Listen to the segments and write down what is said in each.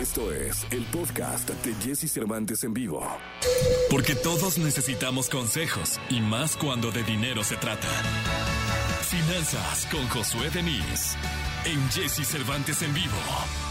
Esto es el podcast de Jesse Cervantes en vivo. Porque todos necesitamos consejos y más cuando de dinero se trata. Finanzas con Josué Denis en Jesse Cervantes en vivo.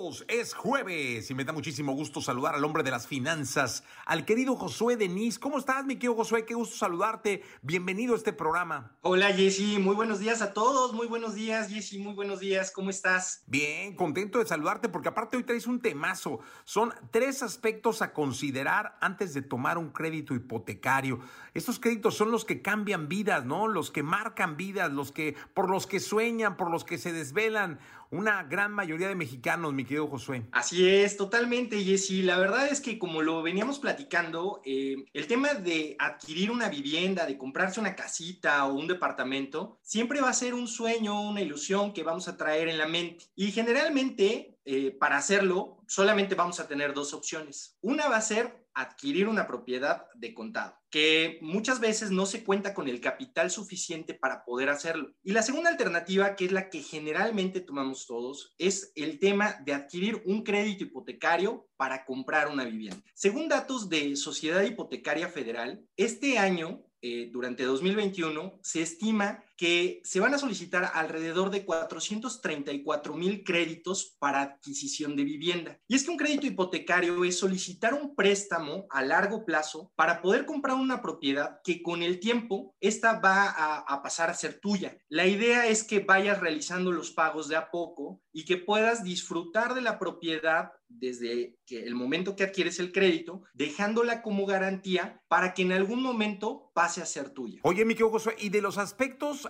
Amigos, es jueves y me da muchísimo gusto saludar al hombre de las finanzas, al querido Josué Denis. ¿Cómo estás, mi querido Josué? Qué gusto saludarte. Bienvenido a este programa. Hola Jessy, muy buenos días a todos, muy buenos días Jessy, muy buenos días, ¿cómo estás? Bien, contento de saludarte porque aparte hoy traes un temazo. Son tres aspectos a considerar antes de tomar un crédito hipotecario. Estos créditos son los que cambian vidas, ¿no? Los que marcan vidas, los que por los que sueñan, por los que se desvelan una gran mayoría de mexicanos, mi querido Josué. Así es, totalmente, Jessy. La verdad es que como lo veníamos platicando, eh, el tema de adquirir una vivienda, de comprarse una casita o un departamento, siempre va a ser un sueño, una ilusión que vamos a traer en la mente. Y generalmente, eh, para hacerlo, solamente vamos a tener dos opciones. Una va a ser adquirir una propiedad de contado, que muchas veces no se cuenta con el capital suficiente para poder hacerlo. Y la segunda alternativa, que es la que generalmente tomamos todos, es el tema de adquirir un crédito hipotecario para comprar una vivienda. Según datos de Sociedad Hipotecaria Federal, este año eh, durante 2021, se estima que se van a solicitar alrededor de 434 mil créditos para adquisición de vivienda. Y es que un crédito hipotecario es solicitar un préstamo a largo plazo para poder comprar una propiedad que con el tiempo esta va a, a pasar a ser tuya. La idea es que vayas realizando los pagos de a poco y que puedas disfrutar de la propiedad desde que el momento que adquieres el crédito, dejándola como garantía para que en algún momento pase a ser tuya. Oye, mi Josué, y de los aspectos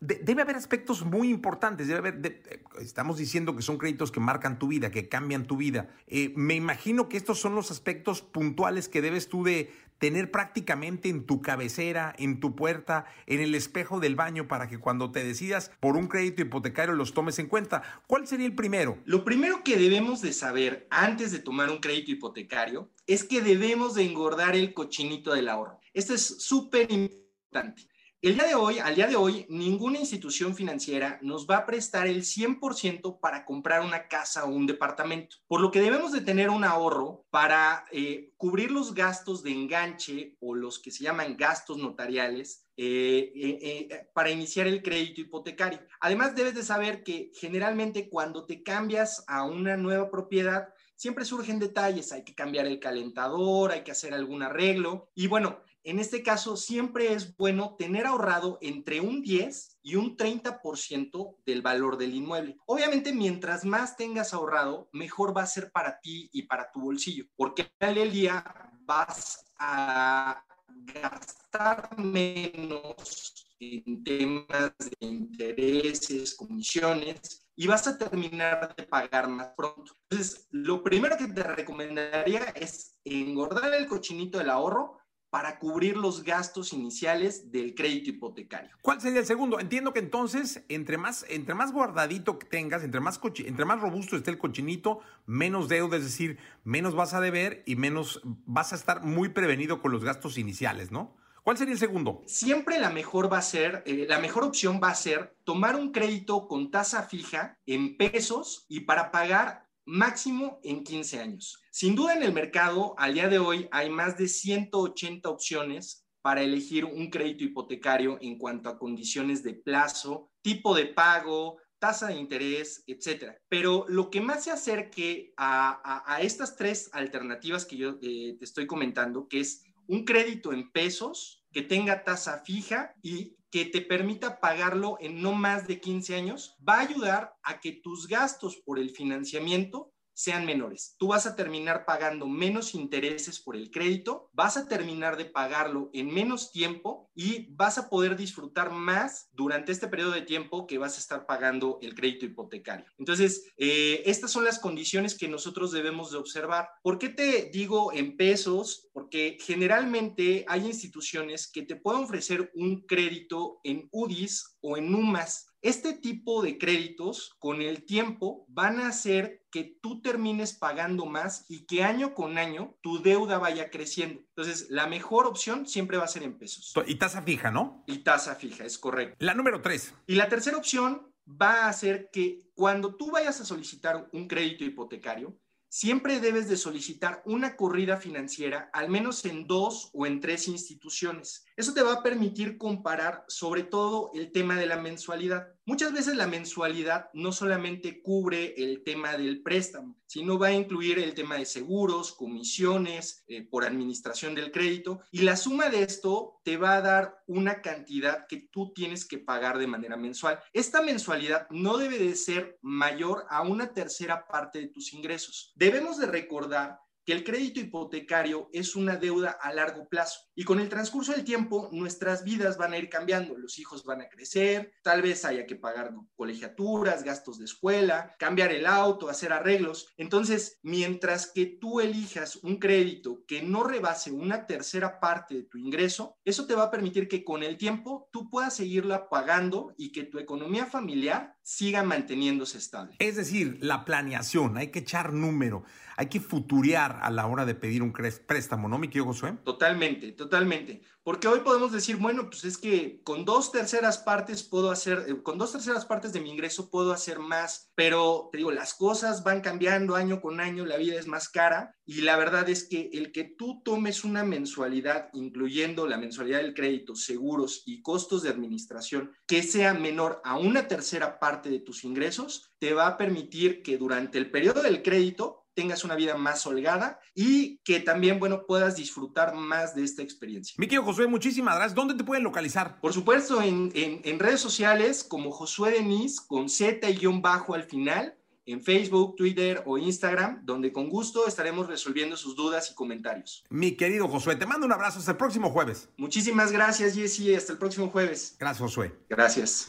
debe haber aspectos muy importantes. Haber, estamos diciendo que son créditos que marcan tu vida, que cambian tu vida. Eh, me imagino que estos son los aspectos puntuales que debes tú de tener prácticamente en tu cabecera, en tu puerta, en el espejo del baño para que cuando te decidas por un crédito hipotecario los tomes en cuenta. ¿Cuál sería el primero? Lo primero que debemos de saber antes de tomar un crédito hipotecario es que debemos de engordar el cochinito del ahorro. Esto es súper importante. El día de hoy, al día de hoy, ninguna institución financiera nos va a prestar el 100% para comprar una casa o un departamento, por lo que debemos de tener un ahorro para eh, cubrir los gastos de enganche o los que se llaman gastos notariales eh, eh, para iniciar el crédito hipotecario. Además, debes de saber que generalmente cuando te cambias a una nueva propiedad, siempre surgen detalles, hay que cambiar el calentador, hay que hacer algún arreglo. Y bueno, en este caso siempre es bueno tener ahorrado entre un 10 y un 30% del valor del inmueble. Obviamente, mientras más tengas ahorrado, mejor va a ser para ti y para tu bolsillo, porque al el día vas a gastar menos en temas de intereses, comisiones, y vas a terminar de pagar más pronto. Entonces, lo primero que te recomendaría es engordar el cochinito del ahorro para cubrir los gastos iniciales del crédito hipotecario. ¿Cuál sería el segundo? Entiendo que entonces, entre más, entre más guardadito que tengas, entre más, entre más robusto esté el cochinito, menos deuda, es decir, menos vas a deber y menos vas a estar muy prevenido con los gastos iniciales, ¿no? ¿Cuál sería el segundo? Siempre la mejor va a ser, eh, la mejor opción va a ser tomar un crédito con tasa fija en pesos y para pagar máximo en 15 años. Sin duda en el mercado, al día de hoy, hay más de 180 opciones para elegir un crédito hipotecario en cuanto a condiciones de plazo, tipo de pago, tasa de interés, etcétera. Pero lo que más se acerque a, estas tres alternativas que yo eh, te estoy comentando, que es un crédito en pesos que tenga tasa fija y que te permita pagarlo en no más de 15 años, va a ayudar a que tus gastos por el financiamiento sean menores. Tú vas a terminar pagando menos intereses por el crédito, vas a terminar de pagarlo en menos tiempo y vas a poder disfrutar más durante este periodo de tiempo que vas a estar pagando el crédito hipotecario. Entonces, eh, estas son las condiciones que nosotros debemos de observar. ¿Por qué te digo en pesos? Porque generalmente hay instituciones que te pueden ofrecer un crédito en UDIs o en UMAS este tipo de créditos con el tiempo van a hacer que tú termines pagando más y que año con año tu deuda vaya creciendo. Entonces, la mejor opción siempre va a ser en pesos. Y tasa fija, ¿no? Y tasa fija, es correcto. La número tres. Y la tercera opción va a hacer que cuando tú vayas a solicitar un crédito hipotecario, siempre debes de solicitar una corrida financiera al menos en dos o en tres instituciones. Eso te va a permitir comparar sobre todo el tema de la mensualidad. Muchas veces la mensualidad no solamente cubre el tema del préstamo, sino va a incluir el tema de seguros, comisiones eh, por administración del crédito y la suma de esto te va a dar una cantidad que tú tienes que pagar de manera mensual. Esta mensualidad no debe de ser mayor a una tercera parte de tus ingresos. Debemos de recordar que el crédito hipotecario es una deuda a largo plazo y con el transcurso del tiempo nuestras vidas van a ir cambiando, los hijos van a crecer, tal vez haya que pagar colegiaturas, gastos de escuela, cambiar el auto, hacer arreglos. Entonces, mientras que tú elijas un crédito que no rebase una tercera parte de tu ingreso, eso te va a permitir que con el tiempo tú puedas seguirla pagando y que tu economía familiar siga manteniéndose estable. Es decir, la planeación, hay que echar número hay que futurear a la hora de pedir un préstamo, ¿no, mi querido Josué? Totalmente, totalmente. Porque hoy podemos decir, bueno, pues es que con dos terceras partes puedo hacer, eh, con dos terceras partes de mi ingreso puedo hacer más, pero te digo, las cosas van cambiando año con año, la vida es más cara y la verdad es que el que tú tomes una mensualidad, incluyendo la mensualidad del crédito, seguros y costos de administración, que sea menor a una tercera parte de tus ingresos, te va a permitir que durante el periodo del crédito tengas una vida más holgada y que también, bueno, puedas disfrutar más de esta experiencia. Mi querido Josué, muchísimas gracias. ¿Dónde te pueden localizar? Por supuesto, en, en, redes sociales como Josué Denis con Z y guion bajo al final en Facebook, Twitter o Instagram, donde con gusto estaremos resolviendo sus dudas y comentarios. Mi querido Josué, te mando un abrazo hasta el próximo jueves. Muchísimas gracias, Jesse. Hasta el próximo jueves. Gracias, Josué. Gracias.